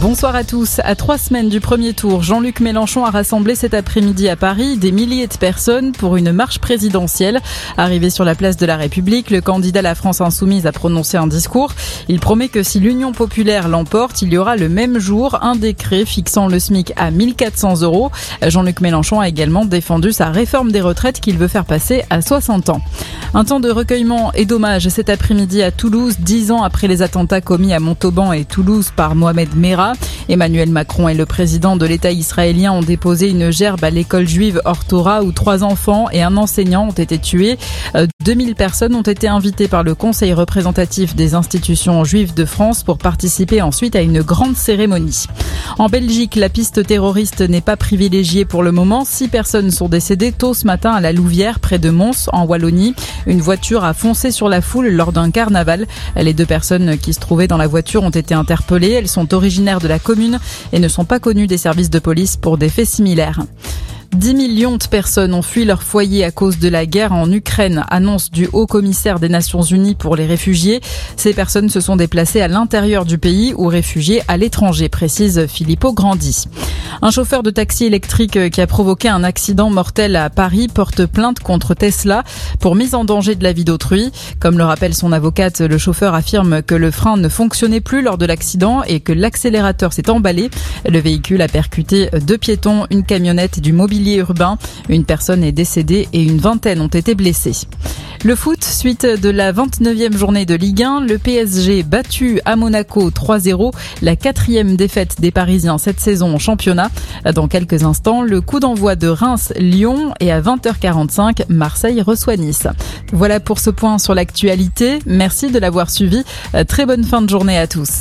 Bonsoir à tous. À trois semaines du premier tour, Jean-Luc Mélenchon a rassemblé cet après-midi à Paris des milliers de personnes pour une marche présidentielle. Arrivé sur la place de la République, le candidat à la France Insoumise a prononcé un discours. Il promet que si l'Union populaire l'emporte, il y aura le même jour un décret fixant le SMIC à 1400 euros. Jean-Luc Mélenchon a également défendu sa réforme des retraites qu'il veut faire passer à 60 ans. Un temps de recueillement et d'hommage cet après-midi à Toulouse, dix ans après les attentats commis à Montauban et Toulouse par Mohamed Merah. Emmanuel Macron et le président de l'État israélien ont déposé une gerbe à l'école juive Ortora où trois enfants et un enseignant ont été tués. 2000 euh, personnes ont été invitées par le Conseil représentatif des institutions juives de France pour participer ensuite à une grande cérémonie. En Belgique, la piste terroriste n'est pas privilégiée pour le moment. Six personnes sont décédées tôt ce matin à la Louvière, près de Mons, en Wallonie. Une voiture a foncé sur la foule lors d'un carnaval. Les deux personnes qui se trouvaient dans la voiture ont été interpellées. Elles sont originaires de la commune et ne sont pas connus des services de police pour des faits similaires. 10 millions de personnes ont fui leur foyer à cause de la guerre en Ukraine, annonce du haut commissaire des Nations Unies pour les réfugiés. Ces personnes se sont déplacées à l'intérieur du pays ou réfugiées à l'étranger, précise Filippo Grandi. Un chauffeur de taxi électrique qui a provoqué un accident mortel à Paris porte plainte contre Tesla pour mise en danger de la vie d'autrui. Comme le rappelle son avocate, le chauffeur affirme que le frein ne fonctionnait plus lors de l'accident et que l'accélérateur s'est emballé. Le véhicule a percuté deux piétons, une camionnette et du mobilier Une personne est décédée et une vingtaine ont été blessés. Le foot, suite de la 29e journée de Ligue 1, le PSG battu à Monaco 3-0, la quatrième défaite des Parisiens cette saison en championnat. Dans quelques instants, le coup d'envoi de Reims-Lyon et à 20h45, Marseille reçoit Nice. Voilà pour ce point sur l'actualité. Merci de l'avoir suivi. Très bonne fin de journée à tous.